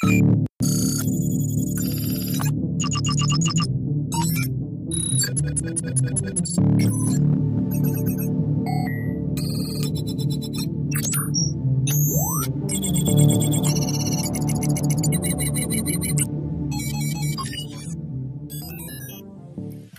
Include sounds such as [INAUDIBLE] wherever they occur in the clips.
Thank [LAUGHS] you.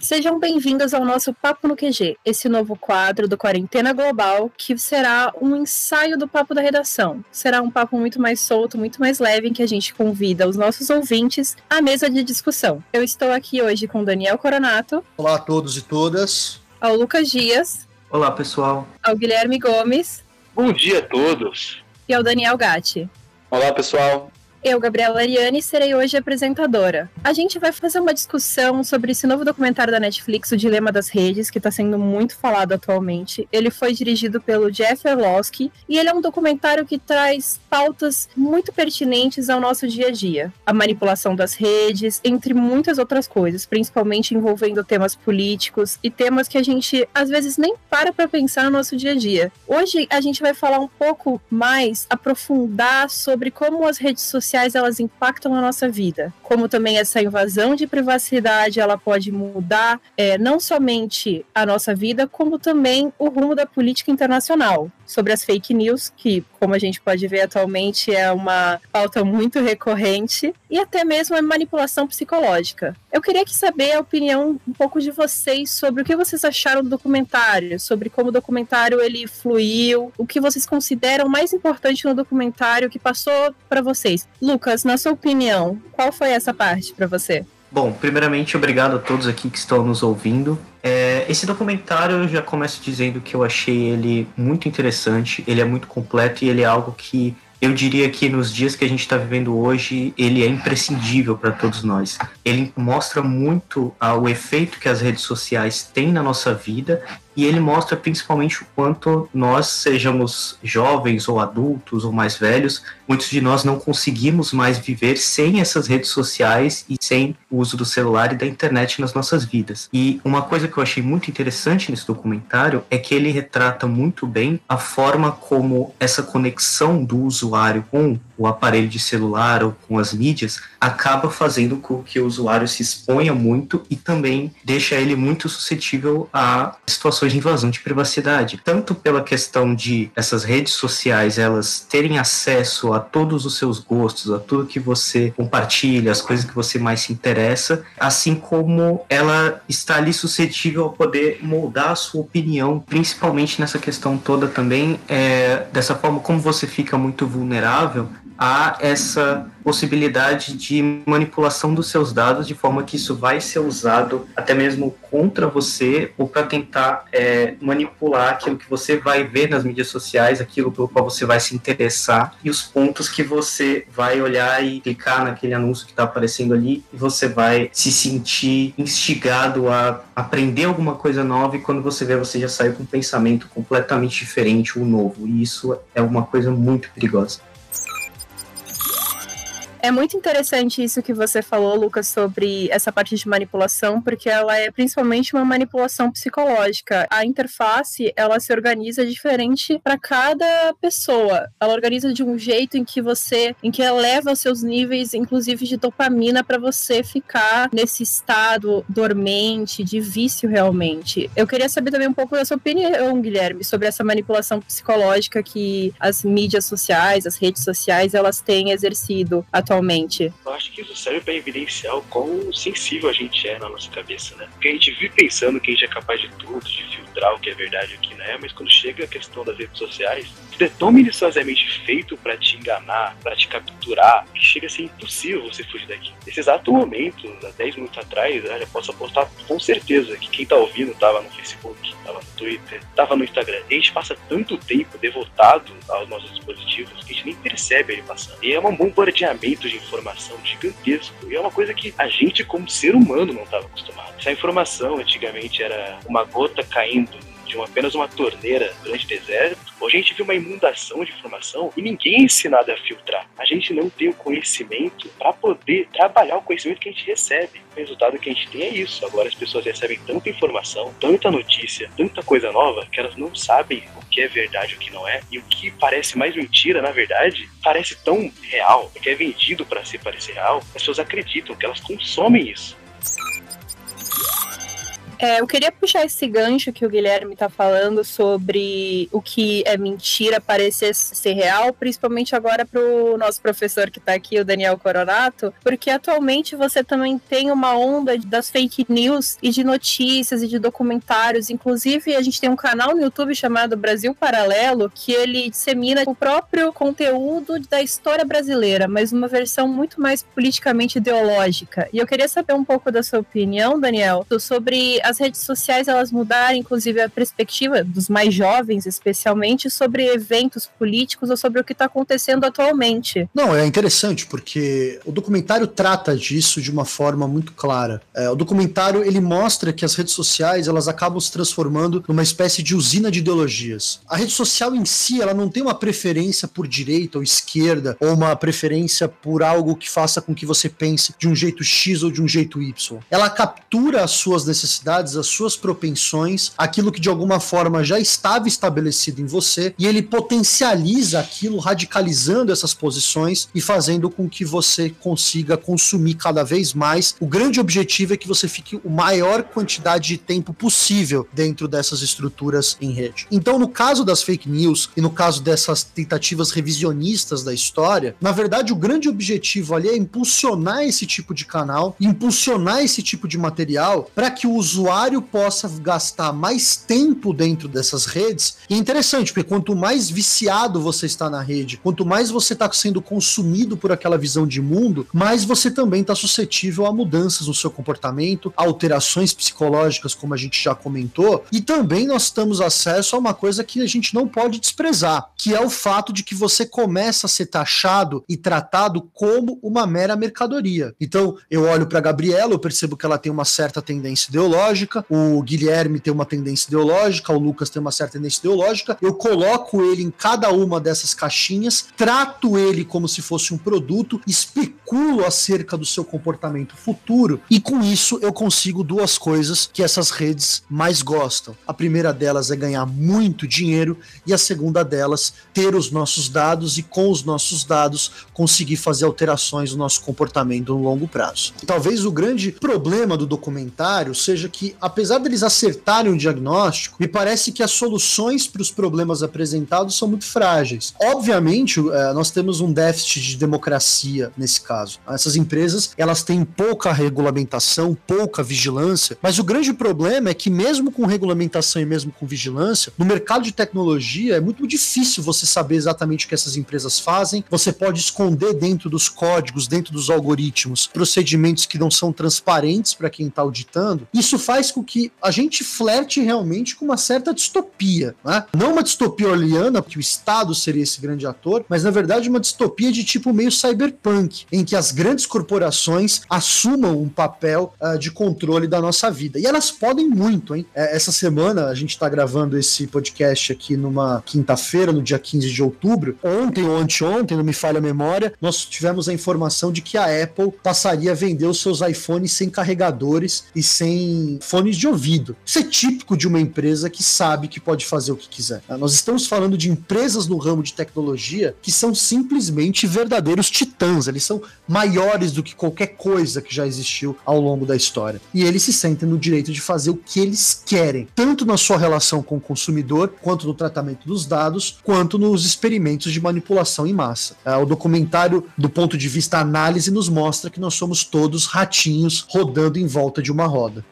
Sejam bem-vindos ao nosso Papo no QG, esse novo quadro do Quarentena Global, que será um ensaio do Papo da Redação. Será um papo muito mais solto, muito mais leve, em que a gente convida os nossos ouvintes à mesa de discussão. Eu estou aqui hoje com Daniel Coronato. Olá a todos e todas. Ao Lucas Dias. Olá, pessoal. Ao Guilherme Gomes. Bom dia a todos. E ao Daniel Gatti. Olá, pessoal. Eu, Gabriela Ariane, serei hoje apresentadora. A gente vai fazer uma discussão sobre esse novo documentário da Netflix, O Dilema das Redes, que está sendo muito falado atualmente. Ele foi dirigido pelo Jeff Orlowski e ele é um documentário que traz pautas muito pertinentes ao nosso dia a dia. A manipulação das redes, entre muitas outras coisas, principalmente envolvendo temas políticos e temas que a gente às vezes nem para para pensar no nosso dia a dia. Hoje a gente vai falar um pouco mais, aprofundar sobre como as redes sociais sociais elas impactam a nossa vida, como também essa invasão de privacidade ela pode mudar é, não somente a nossa vida, como também o rumo da política internacional sobre as fake news, que, como a gente pode ver atualmente, é uma pauta muito recorrente, e até mesmo a manipulação psicológica. Eu queria que saber a opinião um pouco de vocês sobre o que vocês acharam do documentário, sobre como o documentário ele fluiu, o que vocês consideram mais importante no documentário que passou para vocês. Lucas, na sua opinião, qual foi essa parte para você? Bom, primeiramente, obrigado a todos aqui que estão nos ouvindo. É, esse documentário eu já começo dizendo que eu achei ele muito interessante, ele é muito completo e ele é algo que eu diria que nos dias que a gente está vivendo hoje, ele é imprescindível para todos nós. Ele mostra muito ah, o efeito que as redes sociais têm na nossa vida e ele mostra principalmente o quanto nós, sejamos jovens ou adultos ou mais velhos, muitos de nós não conseguimos mais viver sem essas redes sociais e sem o uso do celular e da internet nas nossas vidas. E uma coisa que eu achei muito interessante nesse documentário é que ele retrata muito bem a forma como essa conexão do usuário com o aparelho de celular ou com as mídias acaba fazendo com que o usuário se exponha muito e também deixa ele muito suscetível a situações de invasão de privacidade, tanto pela questão de essas redes sociais elas terem acesso a todos os seus gostos, a tudo que você compartilha, as coisas que você mais se interessa, assim como ela está ali suscetível a poder moldar a sua opinião, principalmente nessa questão toda também, é, dessa forma como você fica muito vulnerável há essa possibilidade de manipulação dos seus dados de forma que isso vai ser usado até mesmo contra você ou para tentar é, manipular aquilo que você vai ver nas mídias sociais, aquilo pelo qual você vai se interessar e os pontos que você vai olhar e clicar naquele anúncio que está aparecendo ali e você vai se sentir instigado a aprender alguma coisa nova e quando você vê você já saiu com um pensamento completamente diferente ou novo e isso é uma coisa muito perigosa. É muito interessante isso que você falou, Lucas, sobre essa parte de manipulação, porque ela é principalmente uma manipulação psicológica. A interface, ela se organiza diferente para cada pessoa. Ela organiza de um jeito em que você, em que eleva os seus níveis, inclusive de dopamina, para você ficar nesse estado dormente, de vício realmente. Eu queria saber também um pouco da sua opinião, Guilherme, sobre essa manipulação psicológica que as mídias sociais, as redes sociais, elas têm exercido atualmente? Eu acho que isso serve para evidenciar o quão sensível a gente é na nossa cabeça, né? Porque a gente vive pensando que a gente é capaz de tudo, de filtrar o que é verdade e o que não é, mas quando chega a questão das redes sociais, tudo é tão minuciosamente feito para te enganar, para te capturar, que chega a ser impossível você fugir daqui. Nesse exato momento, há 10 minutos atrás, eu já posso apostar com certeza que quem tá ouvindo tava no Facebook, tava no Twitter, tava no Instagram. E a gente passa tanto tempo devotado aos nossos dispositivos que a gente nem percebe ele passando. E é um bombardeamento de informação gigantesco. E é uma coisa que a gente, como ser humano, não estava acostumado. Essa informação antigamente era uma gota caindo de uma, apenas uma torneira durante deserto, ou a gente viu uma inundação de informação e ninguém é ensinado a filtrar. A gente não tem o conhecimento para poder trabalhar o conhecimento que a gente recebe. O resultado que a gente tem é isso. Agora as pessoas recebem tanta informação, tanta notícia, tanta coisa nova, que elas não sabem o que é verdade e o que não é. E o que parece mais mentira, na verdade, parece tão real, que é vendido para ser parecer real. As pessoas acreditam que elas consomem isso. É, eu queria puxar esse gancho que o Guilherme está falando sobre o que é mentira parecer ser real, principalmente agora para o nosso professor que está aqui, o Daniel Coronato, porque atualmente você também tem uma onda das fake news e de notícias e de documentários. Inclusive, a gente tem um canal no YouTube chamado Brasil Paralelo, que ele dissemina o próprio conteúdo da história brasileira, mas uma versão muito mais politicamente ideológica. E eu queria saber um pouco da sua opinião, Daniel, sobre as redes sociais elas mudaram, inclusive, a perspectiva dos mais jovens, especialmente, sobre eventos políticos ou sobre o que está acontecendo atualmente. Não, é interessante porque o documentário trata disso de uma forma muito clara. É, o documentário ele mostra que as redes sociais elas acabam se transformando numa espécie de usina de ideologias. A rede social em si ela não tem uma preferência por direita ou esquerda ou uma preferência por algo que faça com que você pense de um jeito X ou de um jeito Y. Ela captura as suas necessidades as suas propensões, aquilo que de alguma forma já estava estabelecido em você, e ele potencializa aquilo, radicalizando essas posições e fazendo com que você consiga consumir cada vez mais. O grande objetivo é que você fique o maior quantidade de tempo possível dentro dessas estruturas em rede. Então, no caso das fake news e no caso dessas tentativas revisionistas da história, na verdade, o grande objetivo ali é impulsionar esse tipo de canal, impulsionar esse tipo de material para que o usuário usuário possa gastar mais tempo dentro dessas redes. E é interessante, porque quanto mais viciado você está na rede, quanto mais você está sendo consumido por aquela visão de mundo, mais você também está suscetível a mudanças no seu comportamento, alterações psicológicas, como a gente já comentou, e também nós temos acesso a uma coisa que a gente não pode desprezar, que é o fato de que você começa a ser taxado e tratado como uma mera mercadoria. Então, eu olho para Gabriela, eu percebo que ela tem uma certa tendência ideológica, ideológica, o Guilherme tem uma tendência ideológica, o Lucas tem uma certa tendência ideológica. Eu coloco ele em cada uma dessas caixinhas, trato ele como se fosse um produto, especulo acerca do seu comportamento futuro e com isso eu consigo duas coisas que essas redes mais gostam. A primeira delas é ganhar muito dinheiro e a segunda delas ter os nossos dados e com os nossos dados conseguir fazer alterações no nosso comportamento no longo prazo. Talvez o grande problema do documentário seja que apesar deles acertarem o diagnóstico, me parece que as soluções para os problemas apresentados são muito frágeis. Obviamente, é, nós temos um déficit de democracia nesse caso. Essas empresas, elas têm pouca regulamentação, pouca vigilância, mas o grande problema é que mesmo com regulamentação e mesmo com vigilância, no mercado de tecnologia é muito difícil você saber exatamente o que essas empresas fazem. Você pode esconder dentro dos códigos, dentro dos algoritmos, procedimentos que não são transparentes para quem está auditando. Isso faz faz com que a gente flerte realmente com uma certa distopia. Né? Não uma distopia orleana, porque o Estado seria esse grande ator, mas na verdade uma distopia de tipo meio cyberpunk, em que as grandes corporações assumam um papel uh, de controle da nossa vida. E elas podem muito, hein? É, essa semana a gente está gravando esse podcast aqui numa quinta-feira, no dia 15 de outubro. Ontem ou anteontem, não me falha a memória, nós tivemos a informação de que a Apple passaria a vender os seus iPhones sem carregadores e sem fones de ouvido. Isso é típico de uma empresa que sabe que pode fazer o que quiser. Ah, nós estamos falando de empresas no ramo de tecnologia que são simplesmente verdadeiros titãs. Eles são maiores do que qualquer coisa que já existiu ao longo da história. E eles se sentem no direito de fazer o que eles querem, tanto na sua relação com o consumidor, quanto no tratamento dos dados, quanto nos experimentos de manipulação em massa. Ah, o documentário, do ponto de vista análise, nos mostra que nós somos todos ratinhos rodando em volta de uma roda.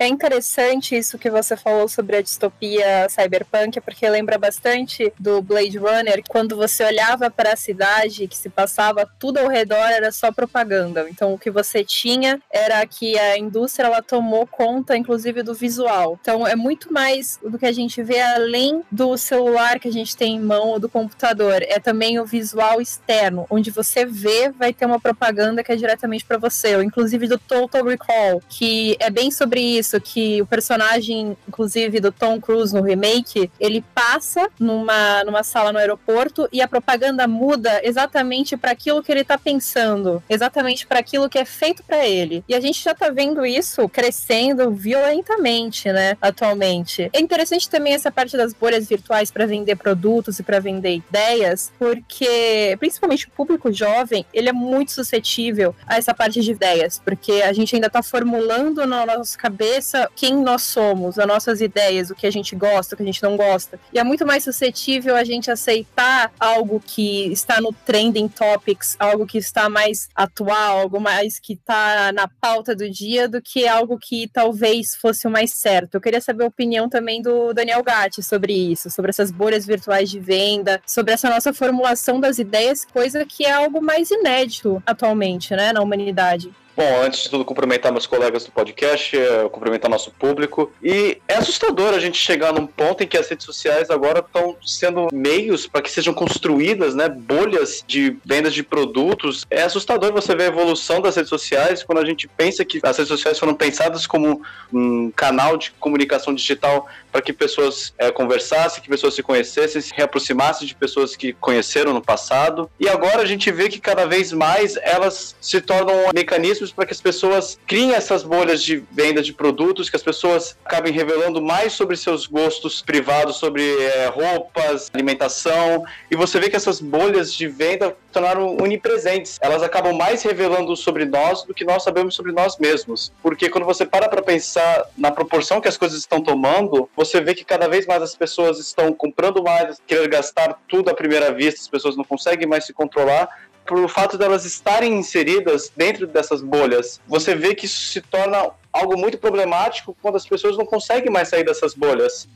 É interessante isso que você falou sobre a distopia cyberpunk, porque lembra bastante do Blade Runner, quando você olhava para a cidade que se passava tudo ao redor era só propaganda. Então o que você tinha era que a indústria ela tomou conta inclusive do visual. Então é muito mais do que a gente vê além do celular que a gente tem em mão ou do computador, é também o visual externo, onde você vê vai ter uma propaganda que é diretamente para você, ou inclusive do Total Recall, que é bem sobre isso isso, que o personagem, inclusive, do Tom Cruise no remake, ele passa numa, numa sala no aeroporto e a propaganda muda exatamente para aquilo que ele tá pensando, exatamente para aquilo que é feito para ele. E a gente já tá vendo isso crescendo violentamente, né, atualmente. É interessante também essa parte das bolhas virtuais para vender produtos e para vender ideias, porque principalmente o público jovem, ele é muito suscetível a essa parte de ideias, porque a gente ainda tá formulando na nossa cabeça quem nós somos, as nossas ideias, o que a gente gosta, o que a gente não gosta. E é muito mais suscetível a gente aceitar algo que está no trending topics, algo que está mais atual, algo mais que está na pauta do dia, do que algo que talvez fosse o mais certo. Eu queria saber a opinião também do Daniel Gatti sobre isso, sobre essas bolhas virtuais de venda, sobre essa nossa formulação das ideias, coisa que é algo mais inédito atualmente, né, na humanidade. Bom, antes de tudo, cumprimentar meus colegas do podcast, eh, cumprimentar nosso público. E é assustador a gente chegar num ponto em que as redes sociais agora estão sendo meios para que sejam construídas, né, bolhas de vendas de produtos. É assustador você ver a evolução das redes sociais quando a gente pensa que as redes sociais foram pensadas como um canal de comunicação digital para que pessoas é, conversassem, que pessoas se conhecessem, se reaproximassem de pessoas que conheceram no passado. E agora a gente vê que cada vez mais elas se tornam mecanismos para que as pessoas criem essas bolhas de venda de produtos, que as pessoas acabem revelando mais sobre seus gostos privados, sobre é, roupas, alimentação. E você vê que essas bolhas de venda tornaram onipresentes. Elas acabam mais revelando sobre nós do que nós sabemos sobre nós mesmos. Porque quando você para para pensar na proporção que as coisas estão tomando, você vê que cada vez mais as pessoas estão comprando mais, querendo gastar tudo à primeira vista, as pessoas não conseguem mais se controlar por fato delas estarem inseridas dentro dessas bolhas, você vê que isso se torna algo muito problemático quando as pessoas não conseguem mais sair dessas bolhas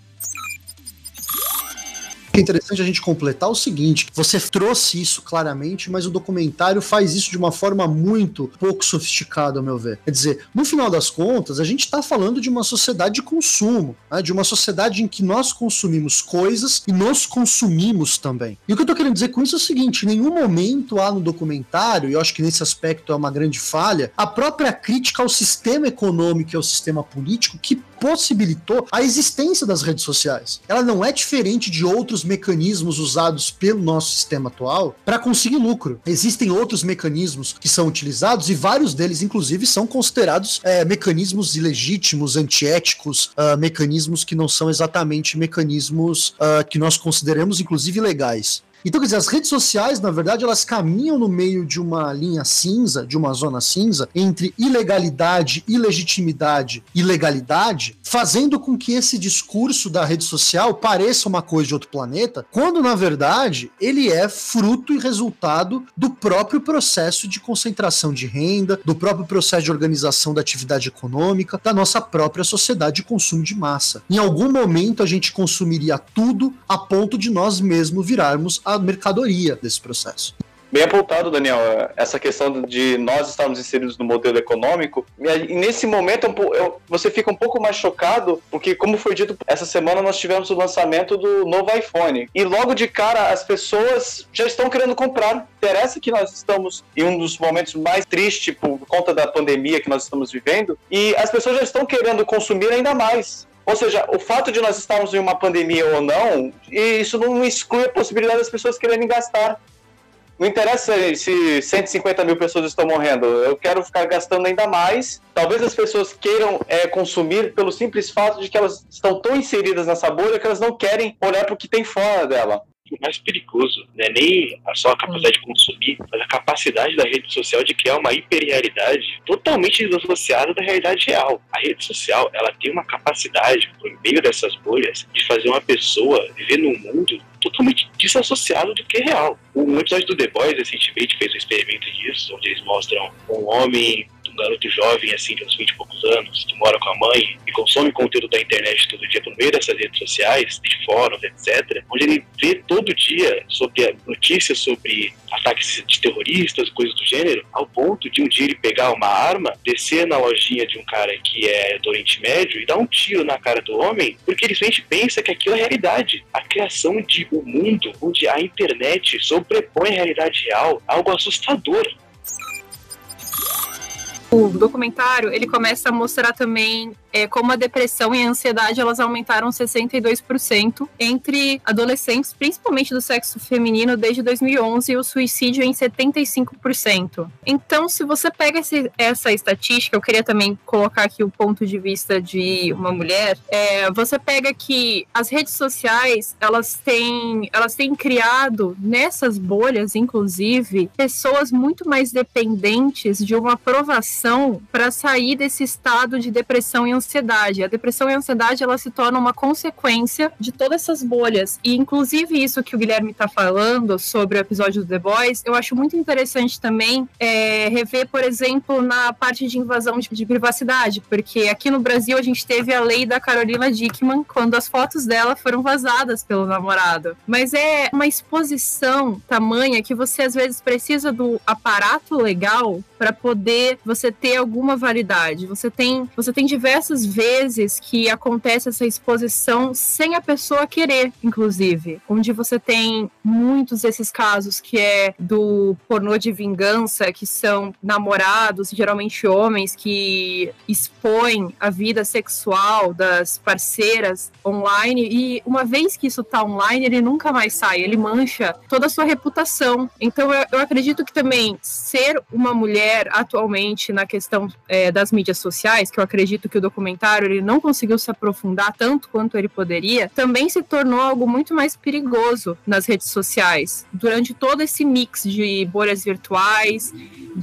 é interessante a gente completar o seguinte: você trouxe isso claramente, mas o documentário faz isso de uma forma muito pouco sofisticada, ao meu ver. Quer dizer, no final das contas, a gente está falando de uma sociedade de consumo, né? de uma sociedade em que nós consumimos coisas e nos consumimos também. E o que eu estou querendo dizer com isso é o seguinte: em nenhum momento há no documentário, e eu acho que nesse aspecto é uma grande falha, a própria crítica ao sistema econômico e ao sistema político que possibilitou a existência das redes sociais. Ela não é diferente de outros mecanismos usados pelo nosso sistema atual para conseguir lucro. Existem outros mecanismos que são utilizados e vários deles, inclusive, são considerados é, mecanismos ilegítimos, antiéticos, uh, mecanismos que não são exatamente mecanismos uh, que nós consideramos, inclusive, legais. Então, quer dizer, as redes sociais, na verdade, elas caminham no meio de uma linha cinza, de uma zona cinza, entre ilegalidade, ilegitimidade e legalidade, fazendo com que esse discurso da rede social pareça uma coisa de outro planeta, quando, na verdade, ele é fruto e resultado do próprio processo de concentração de renda, do próprio processo de organização da atividade econômica, da nossa própria sociedade de consumo de massa. Em algum momento, a gente consumiria tudo a ponto de nós mesmos virarmos a mercadoria desse processo. Bem apontado, Daniel, essa questão de nós estarmos inseridos no modelo econômico. E nesse momento você fica um pouco mais chocado, porque, como foi dito, essa semana nós tivemos o lançamento do novo iPhone. E logo de cara as pessoas já estão querendo comprar. Interessa que nós estamos em um dos momentos mais tristes por conta da pandemia que nós estamos vivendo, e as pessoas já estão querendo consumir ainda mais. Ou seja, o fato de nós estarmos em uma pandemia ou não, isso não exclui a possibilidade das pessoas quererem gastar. Não interessa se 150 mil pessoas estão morrendo, eu quero ficar gastando ainda mais. Talvez as pessoas queiram é, consumir pelo simples fato de que elas estão tão inseridas nessa bolha que elas não querem olhar para o que tem fora dela o mais perigoso não é nem só a capacidade de consumir, mas a capacidade da rede social de criar uma hiperrealidade totalmente desassociada da realidade real. A rede social, ela tem uma capacidade, por meio dessas bolhas, de fazer uma pessoa viver num mundo totalmente desassociado do que é real. Um episódio do The Boys recentemente fez um experimento disso, onde eles mostram um homem um garoto jovem, assim, de uns 20 e poucos anos, que mora com a mãe e consome conteúdo da internet todo dia por meio dessas redes sociais, de fóruns, etc., onde ele vê todo dia sobre notícias sobre ataques de terroristas, coisas do gênero, ao ponto de um dia ele pegar uma arma, descer na lojinha de um cara que é do Oriente Médio e dar um tiro na cara do homem, porque ele simplesmente pensa que aquilo é realidade. A criação de um mundo onde a internet sobrepõe a realidade real, algo assustador o documentário ele começa a mostrar também é, como a depressão e a ansiedade elas aumentaram 62% entre adolescentes, principalmente do sexo feminino, desde 2011 e o suicídio em 75%. Então, se você pega esse, essa estatística, eu queria também colocar aqui o ponto de vista de uma mulher, é, você pega que as redes sociais elas têm, elas têm criado nessas bolhas, inclusive, pessoas muito mais dependentes de uma aprovação para sair desse estado de depressão e ansiedade. A depressão e a ansiedade ela se torna uma consequência de todas essas bolhas. E inclusive isso que o Guilherme está falando sobre o episódio do The Boys, eu acho muito interessante também é, rever, por exemplo, na parte de invasão de, de privacidade, porque aqui no Brasil a gente teve a lei da Carolina Dickman quando as fotos dela foram vazadas pelo namorado. Mas é uma exposição tamanha que você às vezes precisa do aparato legal para poder você ter alguma validade. Você tem, você tem diversas vezes que acontece essa exposição sem a pessoa querer, inclusive, onde você tem muitos desses casos que é do pornô de vingança, que são namorados, geralmente homens que expõem a vida sexual das parceiras online e uma vez que isso tá online, ele nunca mais sai, ele mancha toda a sua reputação. Então eu, eu acredito que também ser uma mulher atualmente na questão é, das mídias sociais, que eu acredito que o documentário ele não conseguiu se aprofundar tanto quanto ele poderia, também se tornou algo muito mais perigoso nas redes sociais. Durante todo esse mix de bolhas virtuais,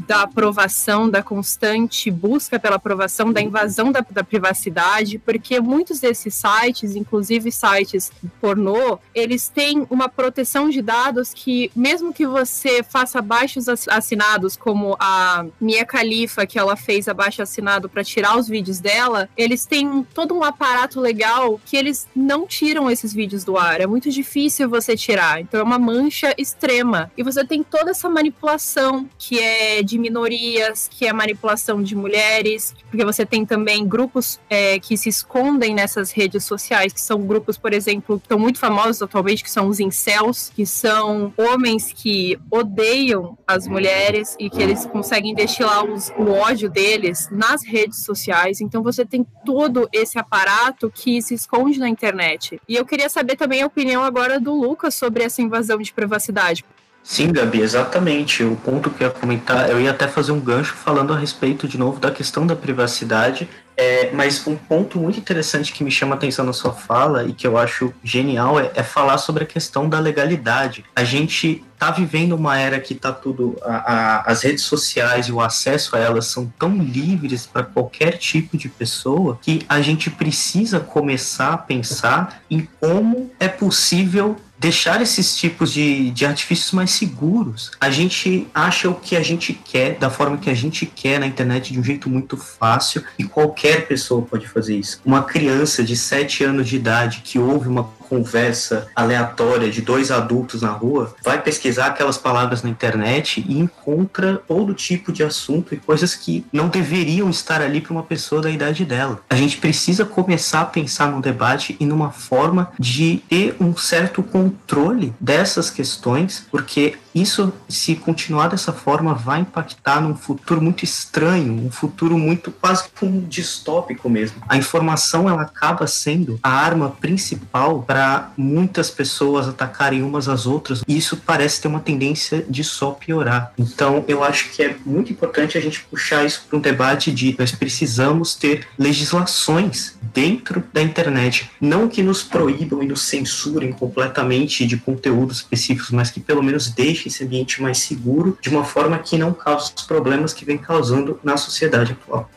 da aprovação, da constante busca pela aprovação, da invasão da, da privacidade, porque muitos desses sites, inclusive sites pornô, eles têm uma proteção de dados que, mesmo que você faça baixos assinados, como a Mia Khalifa, que ela fez abaixo assinado para tirar os vídeos dela, eles têm todo um aparato legal que eles não tiram esses vídeos do ar. É muito difícil você tirar. Então é uma mancha extrema. E você tem toda essa manipulação que é de minorias, que é manipulação de mulheres, porque você tem também grupos é, que se escondem nessas redes sociais, que são grupos, por exemplo, que estão muito famosos atualmente, que são os incels, que são homens que odeiam as mulheres e que eles conseguem conseguem destilar os, o ódio deles nas redes sociais. Então você tem todo esse aparato que se esconde na internet. E eu queria saber também a opinião agora do Lucas sobre essa invasão de privacidade. Sim, Gabi, exatamente. O ponto que eu ia comentar, eu ia até fazer um gancho falando a respeito de novo da questão da privacidade é, mas um ponto muito interessante que me chama a atenção na sua fala e que eu acho genial é, é falar sobre a questão da legalidade. A gente está vivendo uma era que está tudo. A, a, as redes sociais e o acesso a elas são tão livres para qualquer tipo de pessoa que a gente precisa começar a pensar em como é possível deixar esses tipos de, de artifícios mais seguros. A gente acha o que a gente quer, da forma que a gente quer na internet, de um jeito muito fácil, e qualquer pessoa pode fazer isso. Uma criança de 7 anos de idade que ouve uma conversa aleatória de dois adultos na rua, vai pesquisar aquelas palavras na internet e encontra todo tipo de assunto e coisas que não deveriam estar ali para uma pessoa da idade dela. A gente precisa começar a pensar num debate e numa forma de ter um certo controle dessas questões, porque isso, se continuar dessa forma, vai impactar num futuro muito estranho, um futuro muito quase como distópico mesmo. A informação ela acaba sendo a arma principal para muitas pessoas atacarem umas às outras. E isso parece ter uma tendência de só piorar. Então, eu acho que é muito importante a gente puxar isso para um debate de nós precisamos ter legislações dentro da internet, não que nos proíbam e nos censurem completamente de conteúdos específicos, mas que pelo menos deixem esse ambiente mais seguro de uma forma que não cause os problemas que vem causando na sociedade atual.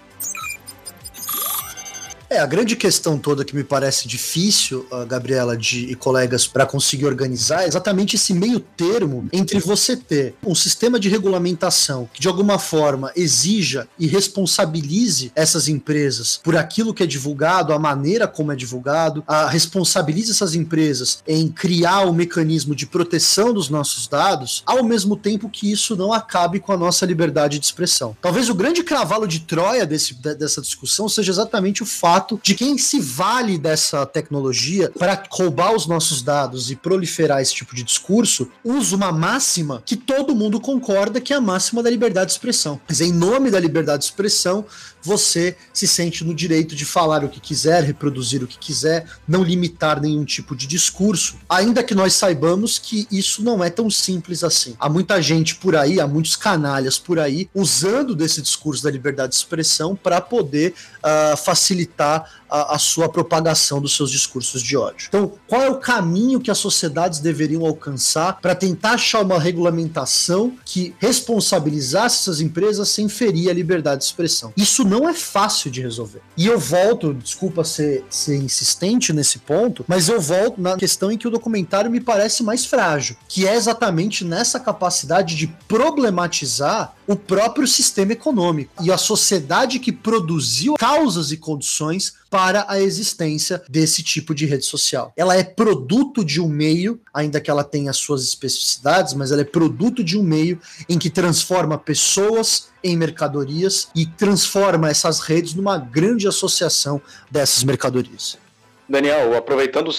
É, a grande questão toda que me parece difícil, uh, Gabriela de, e colegas, para conseguir organizar é exatamente esse meio termo entre você ter um sistema de regulamentação que de alguma forma exija e responsabilize essas empresas por aquilo que é divulgado, a maneira como é divulgado, a, responsabilize essas empresas em criar o um mecanismo de proteção dos nossos dados, ao mesmo tempo que isso não acabe com a nossa liberdade de expressão. Talvez o grande cavalo de Troia desse, dessa discussão seja exatamente o fato fato de quem se vale dessa tecnologia para roubar os nossos dados e proliferar esse tipo de discurso, usa uma máxima que todo mundo concorda que é a máxima da liberdade de expressão. Mas em nome da liberdade de expressão, você se sente no direito de falar o que quiser, reproduzir o que quiser, não limitar nenhum tipo de discurso, ainda que nós saibamos que isso não é tão simples assim. Há muita gente por aí, há muitos canalhas por aí, usando desse discurso da liberdade de expressão para poder uh, facilitar a, a, sua propagação dos seus discursos de ódio. Então, qual é o caminho que as sociedades deveriam alcançar para tentar achar uma regulamentação que responsabilizasse essas empresas sem ferir a liberdade de expressão? Isso não é fácil de resolver. E eu volto, desculpa ser, ser insistente nesse ponto, mas eu volto na questão em que o documentário me parece mais frágil, que é exatamente nessa capacidade de problematizar o próprio sistema econômico e a sociedade que produziu causas e condições para a existência desse tipo de rede social. Ela é produto de um meio, ainda que ela tenha suas especificidades, mas ela é produto de um meio em que transforma pessoas em mercadorias e transforma essas redes numa grande associação dessas mercadorias. Daniel, aproveitando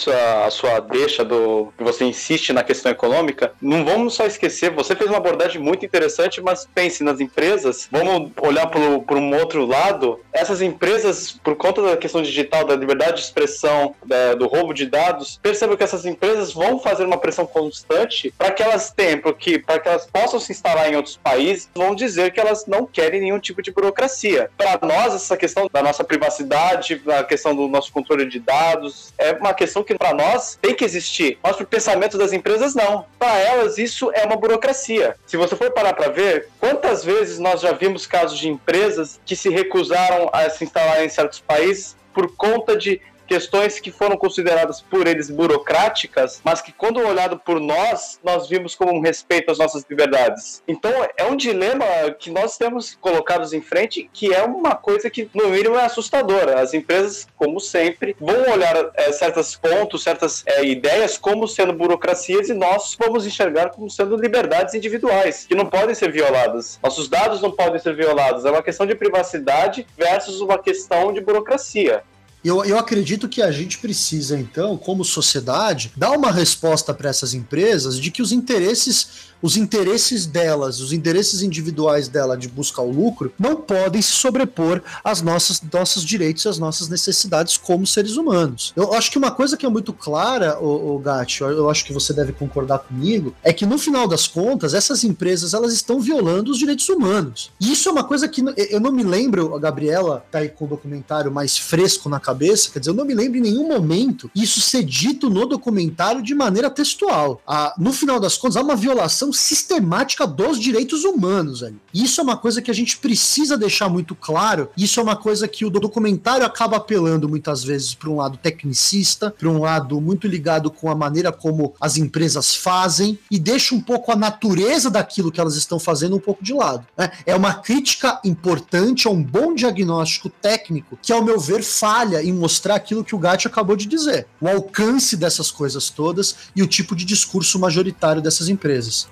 a sua deixa do que você insiste na questão econômica, não vamos só esquecer, você fez uma abordagem muito interessante, mas pense nas empresas, vamos olhar por, um outro lado, essas empresas, por conta da questão digital, da liberdade de expressão, da, do roubo de dados, perceba que essas empresas vão fazer uma pressão constante para que elas tenham, para que elas possam se instalar em outros países, vão dizer que elas não querem nenhum tipo de burocracia. Para nós, essa questão da nossa privacidade, a questão do nosso controle de dados, dados é uma questão que para nós tem que existir, mas para o pensamento das empresas não. Para elas isso é uma burocracia. Se você for parar para ver, quantas vezes nós já vimos casos de empresas que se recusaram a se instalar em certos países por conta de questões que foram consideradas por eles burocráticas, mas que quando olhado por nós, nós vimos como um respeito às nossas liberdades. Então é um dilema que nós temos colocados em frente, que é uma coisa que no mínimo é assustadora. As empresas, como sempre, vão olhar é, certos pontos, certas é, ideias como sendo burocracias e nós vamos enxergar como sendo liberdades individuais que não podem ser violadas. Nossos dados não podem ser violados. É uma questão de privacidade versus uma questão de burocracia. Eu, eu acredito que a gente precisa, então, como sociedade, dar uma resposta para essas empresas de que os interesses os interesses delas, os interesses individuais dela de buscar o lucro, não podem se sobrepor às nossas nossos direitos e às nossas necessidades como seres humanos. Eu acho que uma coisa que é muito clara, o, Gatti, eu acho que você deve concordar comigo, é que no final das contas, essas empresas elas estão violando os direitos humanos. E isso é uma coisa que eu não me lembro, a Gabriela tá aí com o documentário mais fresco na cabeça, quer dizer, eu não me lembro em nenhum momento isso ser dito no documentário de maneira textual. Ah, no final das contas, há uma violação sistemática dos direitos humanos ali. Isso é uma coisa que a gente precisa deixar muito claro. Isso é uma coisa que o documentário acaba apelando muitas vezes para um lado tecnicista, para um lado muito ligado com a maneira como as empresas fazem e deixa um pouco a natureza daquilo que elas estão fazendo um pouco de lado. Né? É uma crítica importante, é um bom diagnóstico técnico que, ao meu ver, falha em mostrar aquilo que o Gatti acabou de dizer: o alcance dessas coisas todas e o tipo de discurso majoritário dessas empresas.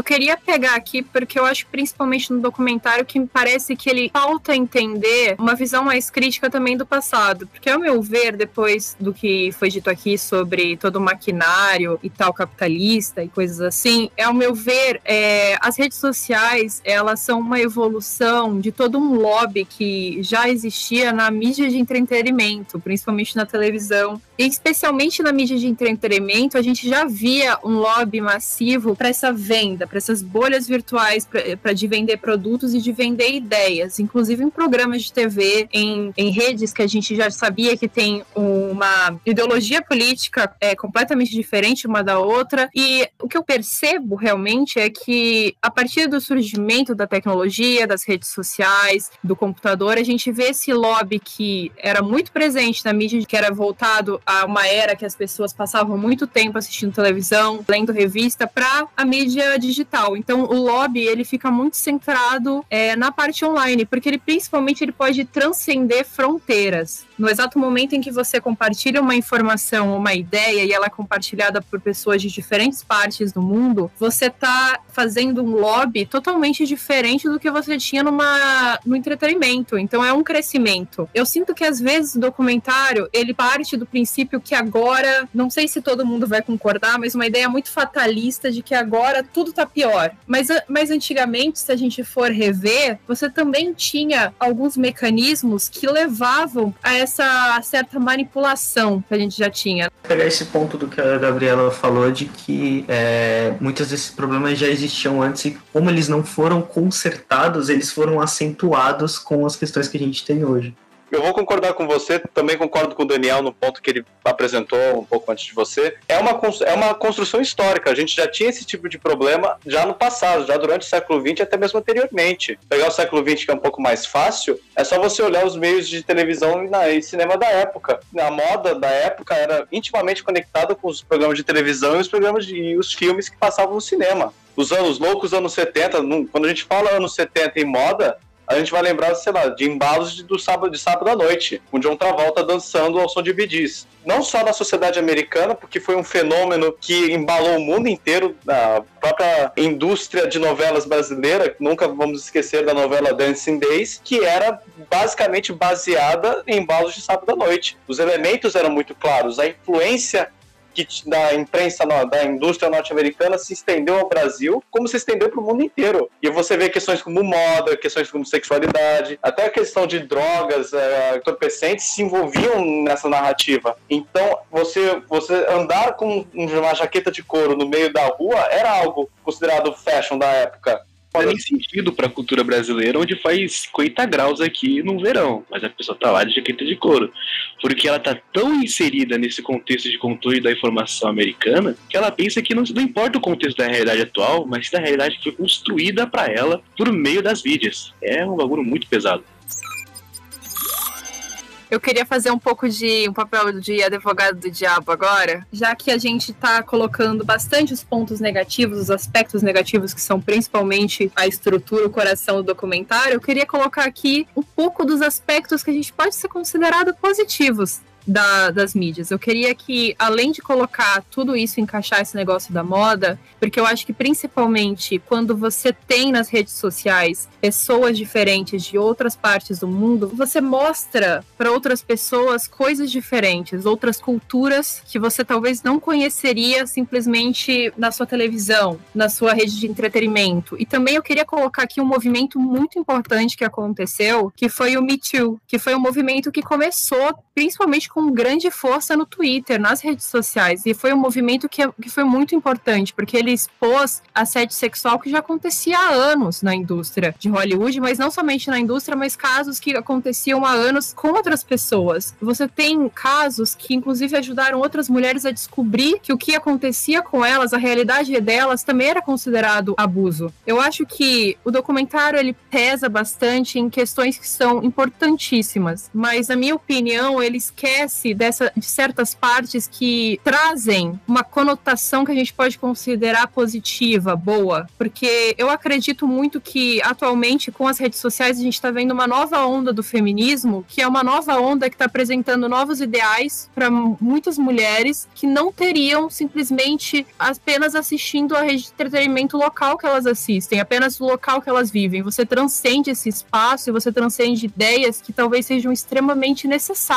Eu queria pegar aqui porque eu acho principalmente no documentário que me parece que ele falta entender uma visão mais crítica também do passado, porque ao meu ver, depois do que foi dito aqui sobre todo o maquinário e tal capitalista e coisas assim, é ao meu ver, é, as redes sociais elas são uma evolução de todo um lobby que já existia na mídia de entretenimento, principalmente na televisão especialmente na mídia de entretenimento, a gente já via um lobby massivo para essa venda, para essas bolhas virtuais para de vender produtos e de vender ideias, inclusive em programas de TV, em, em redes que a gente já sabia que tem uma ideologia política é, completamente diferente uma da outra. E o que eu percebo realmente é que a partir do surgimento da tecnologia, das redes sociais, do computador, a gente vê esse lobby que era muito presente na mídia, que era voltado a uma era que as pessoas passavam muito tempo assistindo televisão, lendo revista, para a mídia digital. Então, o lobby ele fica muito centrado é, na parte online, porque ele principalmente ele pode transcender fronteiras. No exato momento em que você compartilha uma informação, uma ideia e ela é compartilhada por pessoas de diferentes partes do mundo, você está fazendo um lobby totalmente diferente do que você tinha numa, no entretenimento. Então é um crescimento. Eu sinto que às vezes o documentário ele parte do princípio que agora, não sei se todo mundo vai concordar, mas uma ideia muito fatalista de que agora tudo tá pior. Mas, mas antigamente, se a gente for rever, você também tinha alguns mecanismos que levavam a essa certa manipulação que a gente já tinha. Pegar esse ponto do que a Gabriela falou de que é, muitos desses problemas já existiam antes e como eles não foram consertados, eles foram acentuados com as questões que a gente tem hoje. Eu vou concordar com você, também concordo com o Daniel no ponto que ele apresentou um pouco antes de você. É uma, é uma construção histórica. A gente já tinha esse tipo de problema já no passado, já durante o século XX, até mesmo anteriormente. Pegar o século XX, que é um pouco mais fácil, é só você olhar os meios de televisão e cinema da época. A moda da época era intimamente conectada com os programas de televisão e os programas de, e os filmes que passavam no cinema. Os anos loucos, anos 70, quando a gente fala anos 70 em moda, a gente vai lembrar, sei lá, de embalos do sábado, de sábado à noite, com John Travolta dançando ao som de bidis. Não só na sociedade americana, porque foi um fenômeno que embalou o mundo inteiro, a própria indústria de novelas brasileira, nunca vamos esquecer da novela Dancing Days, que era basicamente baseada em embalos de sábado à noite. Os elementos eram muito claros, a influência que da imprensa, da indústria norte-americana se estendeu ao Brasil, como se estendeu para o mundo inteiro. E você vê questões como moda, questões como sexualidade, até a questão de drogas, é, entorpecentes se envolviam nessa narrativa. Então, você, você andar com uma jaqueta de couro no meio da rua era algo considerado fashion da época faz nem sentido para a cultura brasileira, onde faz 50 graus aqui no verão, mas a pessoa tá lá de jaqueta de couro. Porque ela tá tão inserida nesse contexto de controle da informação americana que ela pensa que não, não importa o contexto da realidade atual, mas da realidade que foi construída para ela por meio das mídias. É um bagulho muito pesado. Eu queria fazer um pouco de um papel de advogado do diabo agora, já que a gente está colocando bastante os pontos negativos, os aspectos negativos que são principalmente a estrutura, o coração do documentário. Eu queria colocar aqui um pouco dos aspectos que a gente pode ser considerado positivos da, das mídias. Eu queria que, além de colocar tudo isso, encaixar esse negócio da moda, porque eu acho que principalmente quando você tem nas redes sociais pessoas diferentes de outras partes do mundo, você mostra para outras pessoas coisas diferentes, outras culturas que você talvez não conheceria simplesmente na sua televisão, na sua rede de entretenimento. E também eu queria colocar aqui um movimento muito importante que aconteceu, que foi o Me Too, que foi um movimento que começou principalmente com grande força no Twitter, nas redes sociais. E foi um movimento que, que foi muito importante, porque ele expôs assédio sexual que já acontecia há anos na indústria de Hollywood, mas não somente na indústria, mas casos que aconteciam há anos com outras pessoas. Você tem casos que, inclusive, ajudaram outras mulheres a descobrir que o que acontecia com elas, a realidade delas, também era considerado abuso. Eu acho que o documentário ele pesa bastante em questões que são importantíssimas, mas, na minha opinião, ele esquece dessa, de certas partes que trazem uma conotação que a gente pode considerar positiva, boa, porque eu acredito muito que atualmente com as redes sociais a gente está vendo uma nova onda do feminismo, que é uma nova onda que está apresentando novos ideais para muitas mulheres que não teriam simplesmente apenas assistindo a rede de entretenimento local que elas assistem, apenas o local que elas vivem. Você transcende esse espaço e você transcende ideias que talvez sejam extremamente necessárias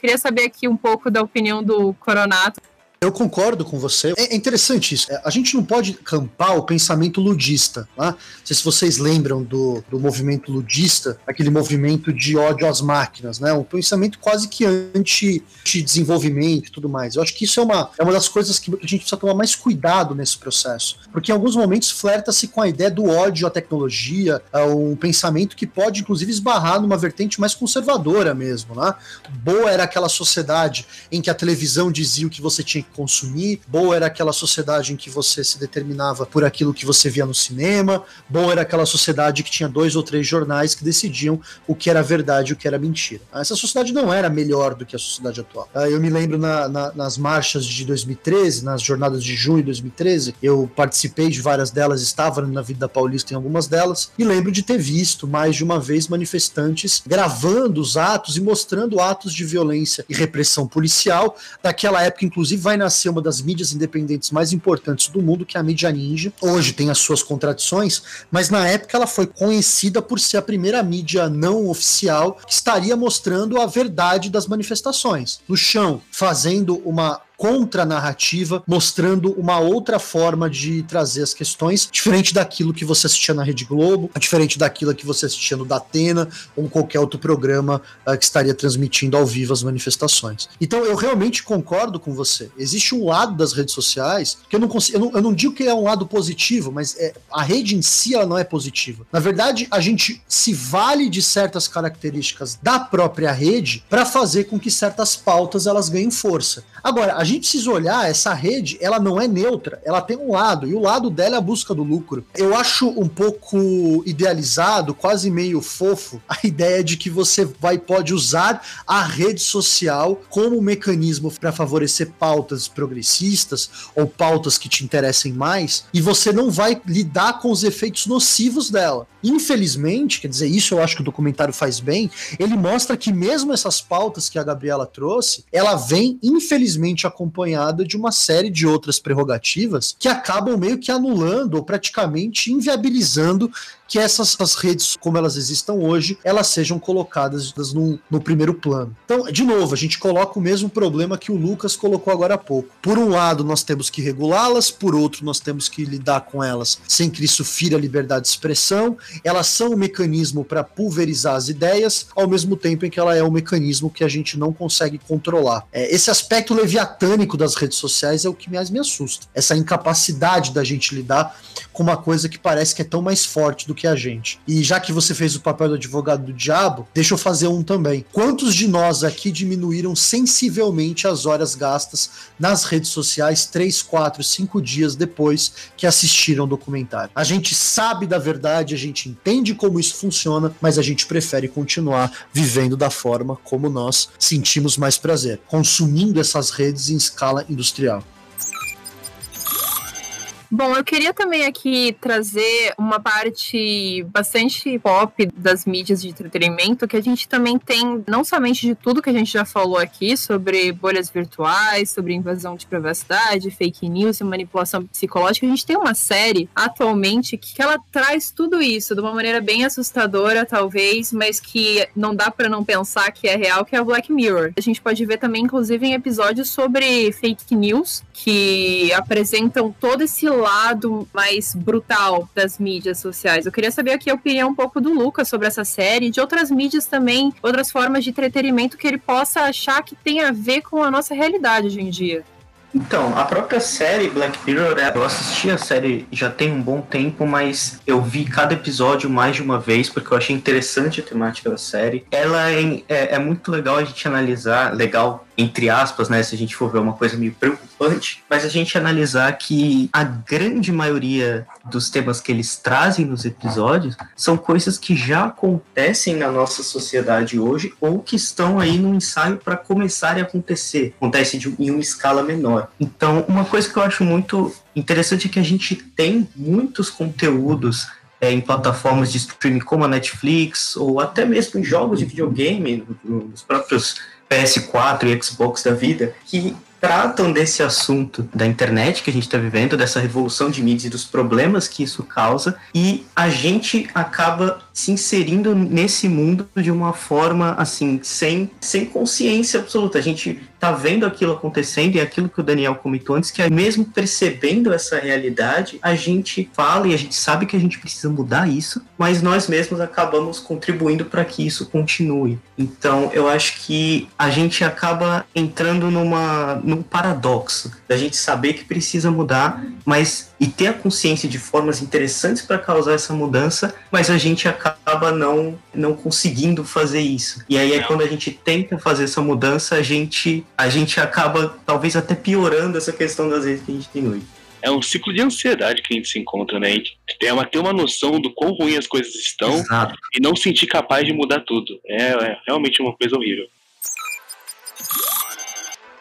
Queria saber aqui um pouco da opinião do Coronato. Eu concordo com você. É, é interessante isso. É, a gente não pode campar o pensamento ludista. Tá? Não sei se vocês lembram do, do movimento ludista, aquele movimento de ódio às máquinas, né? Um pensamento quase que anti-desenvolvimento e tudo mais. Eu acho que isso é uma, é uma das coisas que a gente precisa tomar mais cuidado nesse processo. Porque em alguns momentos flerta-se com a ideia do ódio à tecnologia, um pensamento que pode, inclusive, esbarrar numa vertente mais conservadora mesmo. Né? Boa era aquela sociedade em que a televisão dizia o que você tinha que consumir, boa era aquela sociedade em que você se determinava por aquilo que você via no cinema, boa era aquela sociedade que tinha dois ou três jornais que decidiam o que era verdade e o que era mentira. Essa sociedade não era melhor do que a sociedade atual. Ah, eu me lembro na, na, nas marchas de 2013, nas jornadas de junho de 2013, eu participei de várias delas, estava na Vida Paulista em algumas delas, e lembro de ter visto mais de uma vez manifestantes gravando os atos e mostrando atos de violência e repressão policial. Daquela época, inclusive, vai nascer uma das mídias independentes mais importantes do mundo, que é a mídia ninja. Hoje tem as suas contradições, mas na época ela foi conhecida por ser a primeira mídia não oficial que estaria mostrando a verdade das manifestações. No chão, fazendo uma contra-narrativa, mostrando uma outra forma de trazer as questões, diferente daquilo que você assistia na Rede Globo, diferente daquilo que você assistia no Datena ou qualquer outro programa uh, que estaria transmitindo ao vivo as manifestações. Então eu realmente concordo com você. Existe um lado das redes sociais que eu não consigo, eu não, eu não digo que é um lado positivo, mas é, a rede em si ela não é positiva. Na verdade, a gente se vale de certas características da própria rede para fazer com que certas pautas elas ganhem força. Agora, a gente precisa olhar, essa rede, ela não é neutra, ela tem um lado, e o lado dela é a busca do lucro. Eu acho um pouco idealizado, quase meio fofo, [LAUGHS] a ideia de que você vai pode usar a rede social como mecanismo para favorecer pautas progressistas ou pautas que te interessem mais, e você não vai lidar com os efeitos nocivos dela. Infelizmente, quer dizer, isso eu acho que o documentário faz bem, ele mostra que mesmo essas pautas que a Gabriela trouxe, ela vem, infelizmente, acompanhada de uma série de outras prerrogativas que acabam meio que anulando ou praticamente inviabilizando que essas as redes, como elas existam hoje, elas sejam colocadas no, no primeiro plano. Então, de novo, a gente coloca o mesmo problema que o Lucas colocou agora há pouco. Por um lado, nós temos que regulá-las, por outro, nós temos que lidar com elas sem que isso fira a liberdade de expressão. Elas são um mecanismo para pulverizar as ideias, ao mesmo tempo em que ela é um mecanismo que a gente não consegue controlar. É, esse aspecto leviatânico das redes sociais é o que mais me assusta. Essa incapacidade da gente lidar com uma coisa que parece que é tão mais forte do que a gente. E já que você fez o papel do advogado do diabo, deixa eu fazer um também. Quantos de nós aqui diminuíram sensivelmente as horas gastas nas redes sociais 3, 4, 5 dias depois que assistiram o documentário? A gente sabe da verdade, a gente entende como isso funciona, mas a gente prefere continuar vivendo da forma como nós sentimos mais prazer, consumindo essas redes em escala industrial. Bom, eu queria também aqui trazer uma parte bastante pop das mídias de entretenimento que a gente também tem, não somente de tudo que a gente já falou aqui sobre bolhas virtuais, sobre invasão de privacidade, fake news e manipulação psicológica, a gente tem uma série atualmente que ela traz tudo isso de uma maneira bem assustadora, talvez, mas que não dá para não pensar que é real, que é o Black Mirror. A gente pode ver também, inclusive, em episódios sobre fake news que apresentam todo esse lado mais brutal das mídias sociais. Eu queria saber aqui a opinião um pouco do Lucas sobre essa série, de outras mídias também, outras formas de entretenimento que ele possa achar que tem a ver com a nossa realidade hoje em dia. Então, a própria série Black Mirror, eu assisti a série já tem um bom tempo, mas eu vi cada episódio mais de uma vez porque eu achei interessante a temática da série. Ela é, é, é muito legal a gente analisar, legal entre aspas, né, se a gente for ver uma coisa meio preocupante, mas a gente analisar que a grande maioria dos temas que eles trazem nos episódios são coisas que já acontecem na nossa sociedade hoje ou que estão aí no ensaio para começarem a acontecer. Acontece de, em uma escala menor. Então, uma coisa que eu acho muito interessante é que a gente tem muitos conteúdos é, em plataformas de streaming como a Netflix ou até mesmo em jogos de videogame, nos próprios PS4 e Xbox da vida, que tratam desse assunto da internet que a gente está vivendo, dessa revolução de mídias e dos problemas que isso causa, e a gente acaba se inserindo nesse mundo de uma forma assim, sem, sem consciência absoluta. A gente tá vendo aquilo acontecendo e aquilo que o Daniel comentou antes, que é mesmo percebendo essa realidade, a gente fala e a gente sabe que a gente precisa mudar isso, mas nós mesmos acabamos contribuindo para que isso continue. Então, eu acho que a gente acaba entrando numa num paradoxo da gente saber que precisa mudar, mas e ter a consciência de formas interessantes para causar essa mudança, mas a gente acaba não, não conseguindo fazer isso. E aí é quando a gente tenta fazer essa mudança, a gente, a gente acaba talvez até piorando essa questão das redes que a gente tem hoje é um ciclo de ansiedade que a gente se encontra, né? A gente tem uma, ter uma noção do quão ruim as coisas estão Exato. e não sentir capaz de mudar tudo. É, é realmente uma coisa horrível.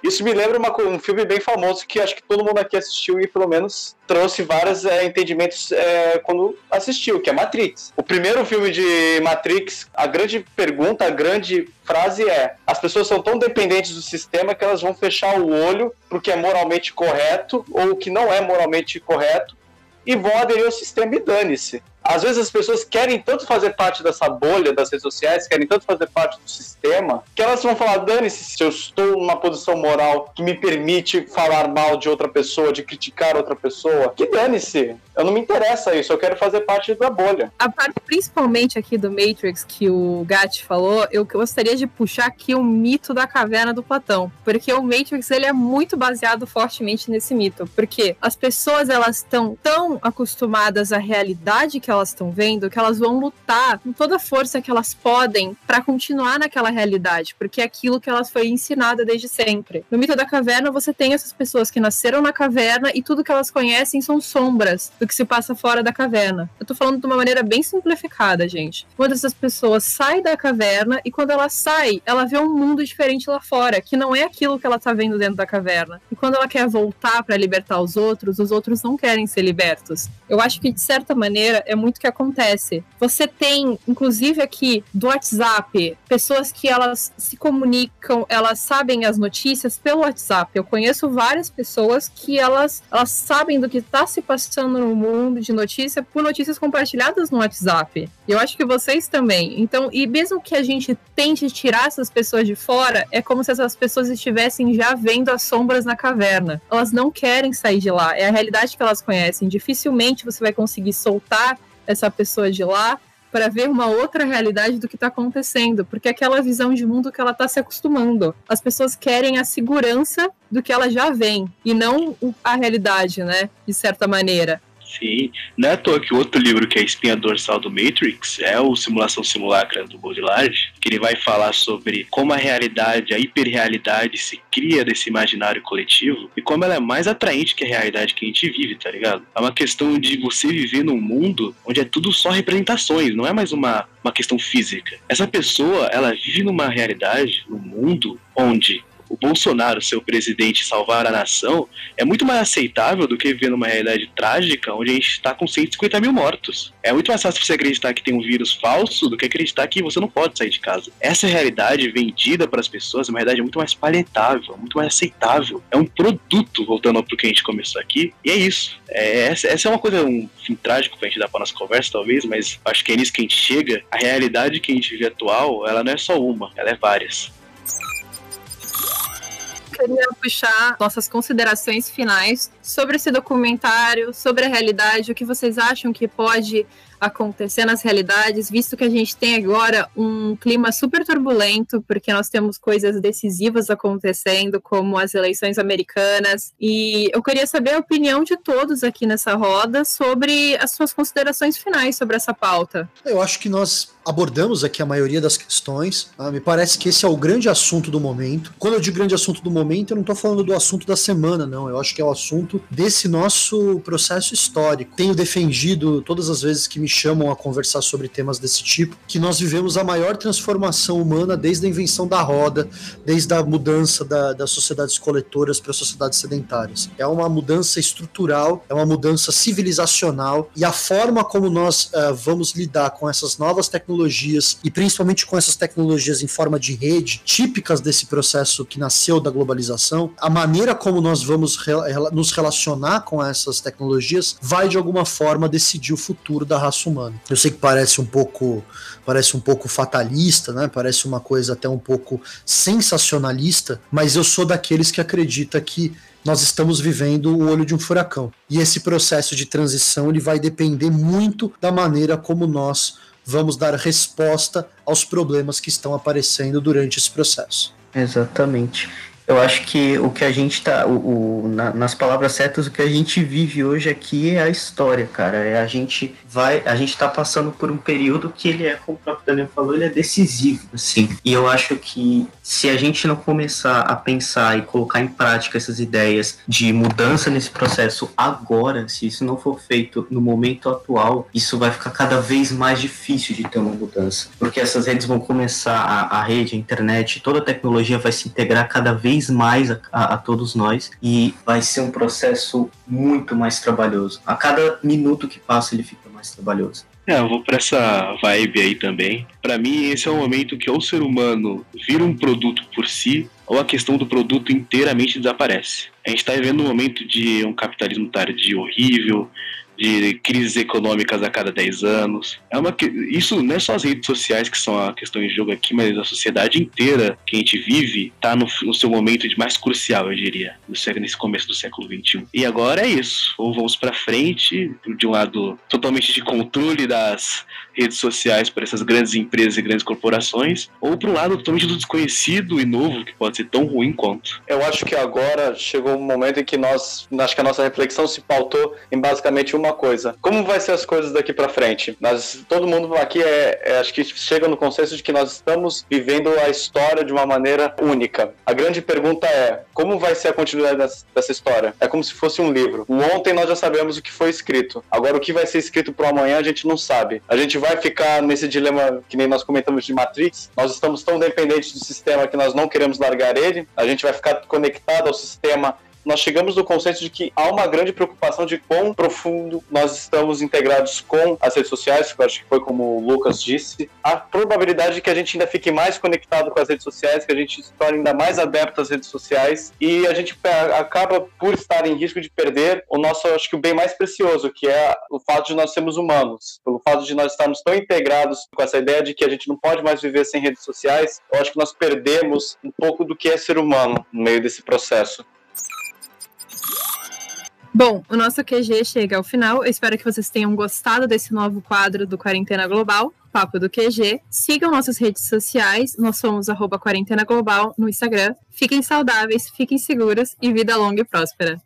Isso me lembra uma, um filme bem famoso que acho que todo mundo aqui assistiu e pelo menos trouxe vários é, entendimentos é, quando assistiu, que é Matrix. O primeiro filme de Matrix, a grande pergunta, a grande frase é: as pessoas são tão dependentes do sistema que elas vão fechar o olho pro que é moralmente correto ou o que não é moralmente correto e vão aderir ao sistema e dane-se às vezes as pessoas querem tanto fazer parte dessa bolha das redes sociais, querem tanto fazer parte do sistema, que elas vão falar: dane-se se eu estou numa posição moral que me permite falar mal de outra pessoa, de criticar outra pessoa. Que dane-se. Eu não me interessa isso, eu quero fazer parte da bolha. A parte principalmente aqui do Matrix que o Gatti falou, eu gostaria de puxar aqui o mito da caverna do Platão, porque o Matrix ele é muito baseado fortemente nesse mito, porque as pessoas elas estão tão acostumadas à realidade que elas estão vendo que elas vão lutar com toda a força que elas podem para continuar naquela realidade, porque é aquilo que elas foi ensinada desde sempre. No mito da caverna, você tem essas pessoas que nasceram na caverna e tudo que elas conhecem são sombras do que se passa fora da caverna. Eu tô falando de uma maneira bem simplificada, gente. Quando essas pessoas saem da caverna e quando ela sai, ela vê um mundo diferente lá fora, que não é aquilo que ela tá vendo dentro da caverna. E quando ela quer voltar para libertar os outros, os outros não querem ser libertos. Eu acho que de certa maneira é muito que acontece. Você tem, inclusive aqui do WhatsApp, pessoas que elas se comunicam, elas sabem as notícias pelo WhatsApp. Eu conheço várias pessoas que elas, elas sabem do que está se passando no mundo de notícia por notícias compartilhadas no WhatsApp. Eu acho que vocês também. Então, e mesmo que a gente tente tirar essas pessoas de fora, é como se essas pessoas estivessem já vendo as sombras na caverna. Elas não querem sair de lá. É a realidade que elas conhecem. Dificilmente você vai conseguir soltar essa pessoa de lá para ver uma outra realidade do que está acontecendo, porque é aquela visão de mundo que ela está se acostumando. As pessoas querem a segurança do que ela já vem e não a realidade, né? De certa maneira. Sim, não é à toa que o outro livro, que é a espinha dorsal do Matrix, é o Simulação Simulacra do Baudrillard, que ele vai falar sobre como a realidade, a hiperrealidade se cria desse imaginário coletivo e como ela é mais atraente que a realidade que a gente vive, tá ligado? É uma questão de você viver num mundo onde é tudo só representações, não é mais uma, uma questão física. Essa pessoa, ela vive numa realidade, num mundo onde o Bolsonaro, seu presidente, salvar a nação, é muito mais aceitável do que viver numa realidade trágica onde a gente está com 150 mil mortos. É muito mais fácil você acreditar que tem um vírus falso do que acreditar que você não pode sair de casa. Essa realidade vendida para as pessoas é uma realidade muito mais paletável, muito mais aceitável. É um produto, voltando para o que a gente começou aqui, e é isso. É, essa, essa, é uma coisa, um fim trágico para a gente dar para nossa conversa, talvez, mas acho que é nisso que a gente chega. A realidade que a gente vive atual, ela não é só uma, ela é várias queria puxar nossas considerações finais sobre esse documentário, sobre a realidade, o que vocês acham que pode acontecer nas realidades, visto que a gente tem agora um clima super turbulento, porque nós temos coisas decisivas acontecendo, como as eleições americanas. E eu queria saber a opinião de todos aqui nessa roda sobre as suas considerações finais sobre essa pauta. Eu acho que nós abordamos aqui a maioria das questões. Tá? Me parece que esse é o grande assunto do momento. Quando eu digo grande assunto do momento, eu não estou falando do assunto da semana, não. Eu acho que é o assunto desse nosso processo histórico. Tenho defendido todas as vezes que me chamam a conversar sobre temas desse tipo que nós vivemos a maior transformação humana desde a invenção da roda, desde a mudança da, das sociedades coletoras para sociedades sedentárias. É uma mudança estrutural, é uma mudança civilizacional e a forma como nós uh, vamos lidar com essas novas tecnologias, e principalmente com essas tecnologias em forma de rede, típicas desse processo que nasceu da globalização, a maneira como nós vamos re nos relacionar com essas tecnologias vai de alguma forma decidir o futuro da raça humana. Eu sei que parece um pouco parece um pouco fatalista, né? Parece uma coisa até um pouco sensacionalista, mas eu sou daqueles que acredita que nós estamos vivendo o olho de um furacão. E esse processo de transição ele vai depender muito da maneira como nós vamos dar resposta aos problemas que estão aparecendo durante esse processo. Exatamente. Eu acho que o que a gente tá. O, o na, nas palavras certas, o que a gente vive hoje aqui é a história, cara. É a gente vai. A gente tá passando por um período que ele é, como o próprio Daniel falou, ele é decisivo, assim. E eu acho que se a gente não começar a pensar e colocar em prática essas ideias de mudança nesse processo agora, se isso não for feito no momento atual, isso vai ficar cada vez mais difícil de ter uma mudança. Porque essas redes vão começar, a, a rede, a internet, toda a tecnologia vai se integrar cada vez mais a, a, a todos nós e vai ser um processo muito mais trabalhoso. A cada minuto que passa, ele fica mais trabalhoso. É, eu vou para essa vibe aí também. Para mim, esse é o momento que ou o ser humano vira um produto por si, ou a questão do produto inteiramente desaparece. A gente está vivendo um momento de um capitalismo tardio horrível, de crises econômicas a cada 10 anos. É uma, isso não é só as redes sociais que são a questão em jogo aqui, mas a sociedade inteira que a gente vive está no, no, seu momento de mais crucial, eu diria, nesse começo do século XXI. E agora é isso. Ou vamos para frente, de um lado totalmente de controle das redes sociais para essas grandes empresas e grandes corporações, ou para um lado totalmente do desconhecido e novo, que pode ser tão ruim quanto. Eu acho que agora chegou um momento em que nós, acho que a nossa reflexão se pautou em basicamente uma coisa. Como vai ser as coisas daqui para frente? Nós, todo mundo aqui é, é, acho que chega no consenso de que nós estamos vivendo a história de uma maneira única. A grande pergunta é, como vai ser a continuidade dessa, história? É como se fosse um livro. Ontem nós já sabemos o que foi escrito. Agora o que vai ser escrito pro amanhã a gente não sabe. A gente vai ficar nesse dilema que nem nós comentamos de Matrix. Nós estamos tão dependentes do sistema que nós não queremos largar ele. A gente vai ficar conectado ao sistema nós chegamos no consenso de que há uma grande preocupação de quão profundo nós estamos integrados com as redes sociais, que eu acho que foi como o Lucas disse. A probabilidade de que a gente ainda fique mais conectado com as redes sociais, que a gente se torne ainda mais adepto às redes sociais e a gente acaba por estar em risco de perder o nosso, acho que o bem mais precioso, que é o fato de nós sermos humanos. Pelo fato de nós estarmos tão integrados com essa ideia de que a gente não pode mais viver sem redes sociais, eu acho que nós perdemos um pouco do que é ser humano no meio desse processo. Bom, o nosso QG chega ao final. Eu espero que vocês tenham gostado desse novo quadro do Quarentena Global, Papo do QG. Sigam nossas redes sociais. Nós somos arroba Quarentena Global no Instagram. Fiquem saudáveis, fiquem seguros e vida longa e próspera.